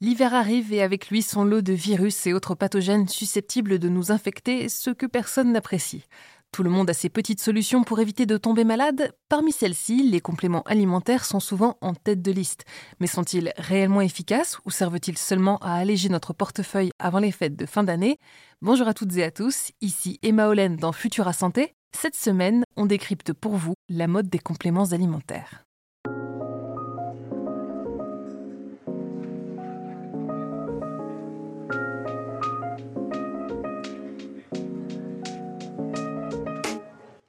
L'hiver arrive et avec lui son lot de virus et autres pathogènes susceptibles de nous infecter, ce que personne n'apprécie. Tout le monde a ses petites solutions pour éviter de tomber malade. Parmi celles-ci, les compléments alimentaires sont souvent en tête de liste. Mais sont-ils réellement efficaces ou servent-ils seulement à alléger notre portefeuille avant les fêtes de fin d'année? Bonjour à toutes et à tous, ici Emma Hollen dans Futura Santé. Cette semaine, on décrypte pour vous la mode des compléments alimentaires.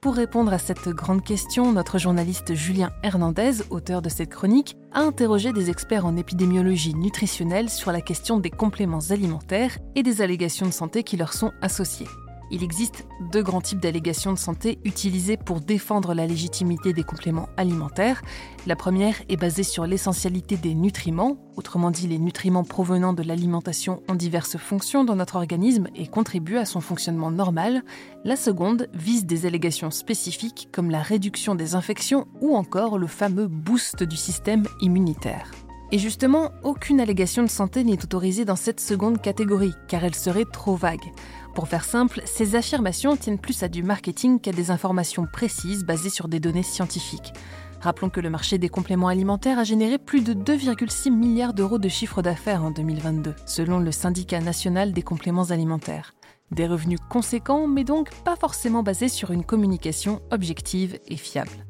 Pour répondre à cette grande question, notre journaliste Julien Hernandez, auteur de cette chronique, a interrogé des experts en épidémiologie nutritionnelle sur la question des compléments alimentaires et des allégations de santé qui leur sont associées. Il existe deux grands types d'allégations de santé utilisées pour défendre la légitimité des compléments alimentaires. La première est basée sur l'essentialité des nutriments, autrement dit les nutriments provenant de l'alimentation ont diverses fonctions dans notre organisme et contribuent à son fonctionnement normal. La seconde vise des allégations spécifiques comme la réduction des infections ou encore le fameux boost du système immunitaire. Et justement, aucune allégation de santé n'est autorisée dans cette seconde catégorie, car elle serait trop vague. Pour faire simple, ces affirmations tiennent plus à du marketing qu'à des informations précises basées sur des données scientifiques. Rappelons que le marché des compléments alimentaires a généré plus de 2,6 milliards d'euros de chiffre d'affaires en 2022, selon le syndicat national des compléments alimentaires. Des revenus conséquents, mais donc pas forcément basés sur une communication objective et fiable.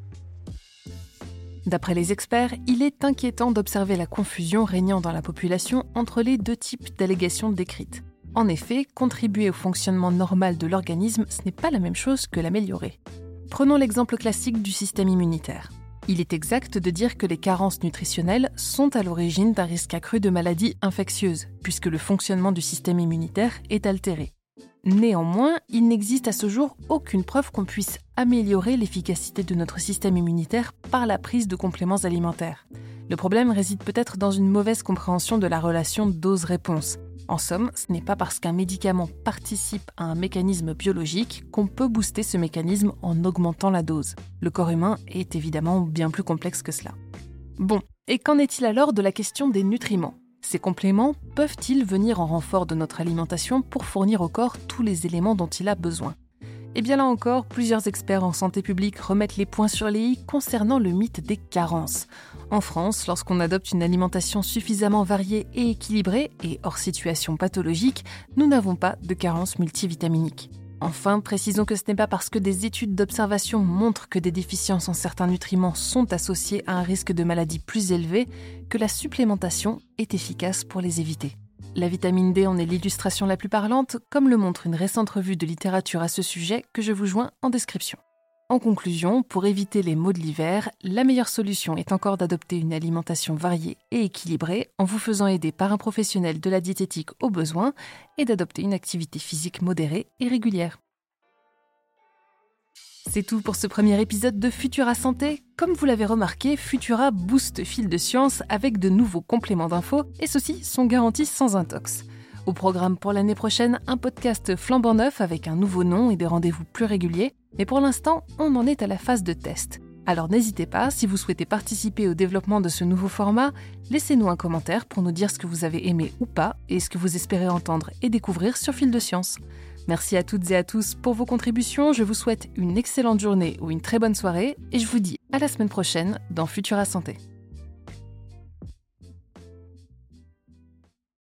D'après les experts, il est inquiétant d'observer la confusion régnant dans la population entre les deux types d'allégations décrites. En effet, contribuer au fonctionnement normal de l'organisme, ce n'est pas la même chose que l'améliorer. Prenons l'exemple classique du système immunitaire. Il est exact de dire que les carences nutritionnelles sont à l'origine d'un risque accru de maladies infectieuses, puisque le fonctionnement du système immunitaire est altéré. Néanmoins, il n'existe à ce jour aucune preuve qu'on puisse améliorer l'efficacité de notre système immunitaire par la prise de compléments alimentaires. Le problème réside peut-être dans une mauvaise compréhension de la relation dose-réponse. En somme, ce n'est pas parce qu'un médicament participe à un mécanisme biologique qu'on peut booster ce mécanisme en augmentant la dose. Le corps humain est évidemment bien plus complexe que cela. Bon, et qu'en est-il alors de la question des nutriments? Ces compléments peuvent-ils venir en renfort de notre alimentation pour fournir au corps tous les éléments dont il a besoin? Eh bien là encore, plusieurs experts en santé publique remettent les points sur les i concernant le mythe des carences. En France, lorsqu'on adopte une alimentation suffisamment variée et équilibrée, et hors situation pathologique, nous n'avons pas de carences multivitaminiques. Enfin, précisons que ce n'est pas parce que des études d'observation montrent que des déficiences en certains nutriments sont associées à un risque de maladie plus élevé que la supplémentation est efficace pour les éviter. La vitamine D en est l'illustration la plus parlante, comme le montre une récente revue de littérature à ce sujet que je vous joins en description. En conclusion, pour éviter les maux de l'hiver, la meilleure solution est encore d'adopter une alimentation variée et équilibrée en vous faisant aider par un professionnel de la diététique au besoin et d'adopter une activité physique modérée et régulière. C'est tout pour ce premier épisode de Futura Santé. Comme vous l'avez remarqué, Futura booste fil de science avec de nouveaux compléments d'infos et ceux-ci sont garantis sans intox. Au programme pour l'année prochaine, un podcast flambant neuf avec un nouveau nom et des rendez-vous plus réguliers. Mais pour l'instant, on en est à la phase de test. Alors n'hésitez pas, si vous souhaitez participer au développement de ce nouveau format, laissez-nous un commentaire pour nous dire ce que vous avez aimé ou pas et ce que vous espérez entendre et découvrir sur Fil de Science. Merci à toutes et à tous pour vos contributions, je vous souhaite une excellente journée ou une très bonne soirée et je vous dis à la semaine prochaine dans Futura Santé.